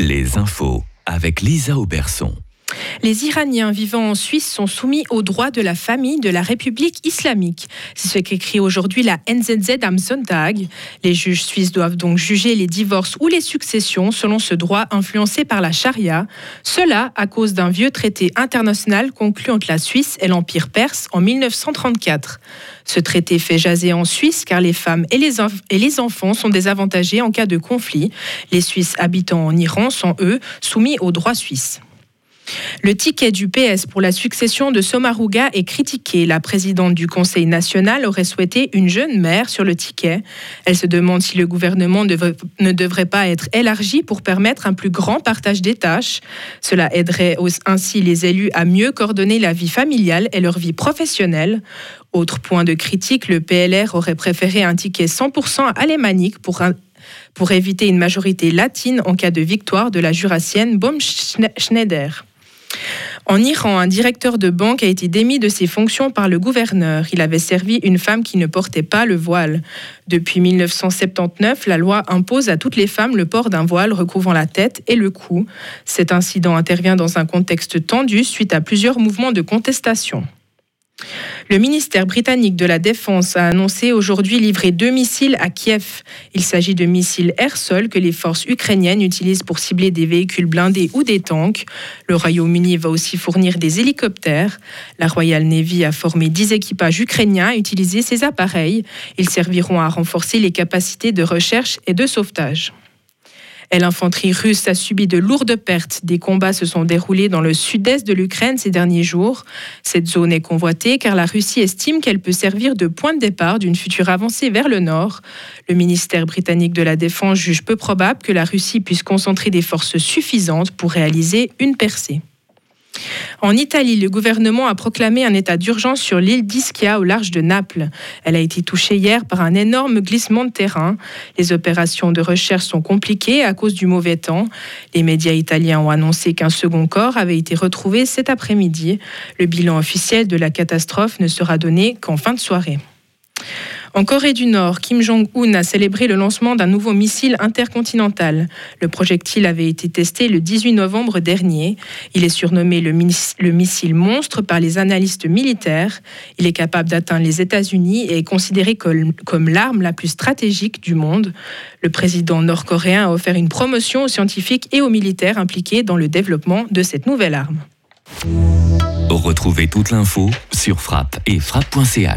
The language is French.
Les infos avec Lisa Auberson. Les Iraniens vivant en Suisse sont soumis aux droits de la famille de la République islamique. C'est ce qu'écrit aujourd'hui la NZZ am Sonntag. Les juges suisses doivent donc juger les divorces ou les successions selon ce droit influencé par la charia. Cela à cause d'un vieux traité international conclu entre la Suisse et l'Empire perse en 1934. Ce traité fait jaser en Suisse car les femmes et les, et les enfants sont désavantagés en cas de conflit. Les Suisses habitant en Iran sont, eux, soumis aux droits suisses. Le ticket du PS pour la succession de Somaruga est critiqué. La présidente du Conseil national aurait souhaité une jeune mère sur le ticket. Elle se demande si le gouvernement ne devrait pas être élargi pour permettre un plus grand partage des tâches. Cela aiderait ainsi les élus à mieux coordonner la vie familiale et leur vie professionnelle. Autre point de critique, le PLR aurait préféré un ticket 100% alémanique pour pour éviter une majorité latine en cas de victoire de la jurassienne Baum-Schneider. En Iran, un directeur de banque a été démis de ses fonctions par le gouverneur. Il avait servi une femme qui ne portait pas le voile. Depuis 1979, la loi impose à toutes les femmes le port d'un voile recouvrant la tête et le cou. Cet incident intervient dans un contexte tendu suite à plusieurs mouvements de contestation. Le ministère britannique de la Défense a annoncé aujourd'hui livrer deux missiles à Kiev. Il s'agit de missiles air-sol que les forces ukrainiennes utilisent pour cibler des véhicules blindés ou des tanks. Le Royaume-Uni va aussi fournir des hélicoptères. La Royal Navy a formé dix équipages ukrainiens à utiliser ces appareils. Ils serviront à renforcer les capacités de recherche et de sauvetage. L'infanterie russe a subi de lourdes pertes. Des combats se sont déroulés dans le sud-est de l'Ukraine ces derniers jours. Cette zone est convoitée car la Russie estime qu'elle peut servir de point de départ d'une future avancée vers le nord. Le ministère britannique de la Défense juge peu probable que la Russie puisse concentrer des forces suffisantes pour réaliser une percée. En Italie, le gouvernement a proclamé un état d'urgence sur l'île d'Ischia au large de Naples. Elle a été touchée hier par un énorme glissement de terrain. Les opérations de recherche sont compliquées à cause du mauvais temps. Les médias italiens ont annoncé qu'un second corps avait été retrouvé cet après-midi. Le bilan officiel de la catastrophe ne sera donné qu'en fin de soirée. En Corée du Nord, Kim Jong-un a célébré le lancement d'un nouveau missile intercontinental. Le projectile avait été testé le 18 novembre dernier. Il est surnommé le, missile monstre par les analystes militaires. Il est capable d'atteindre les États-Unis et est considéré comme, comme l'arme la plus stratégique du monde. Le président nord-coréen a offert une promotion aux scientifiques et aux militaires impliqués dans le développement de cette nouvelle arme. Retrouvez toute l'info sur frappe et frappe.ch.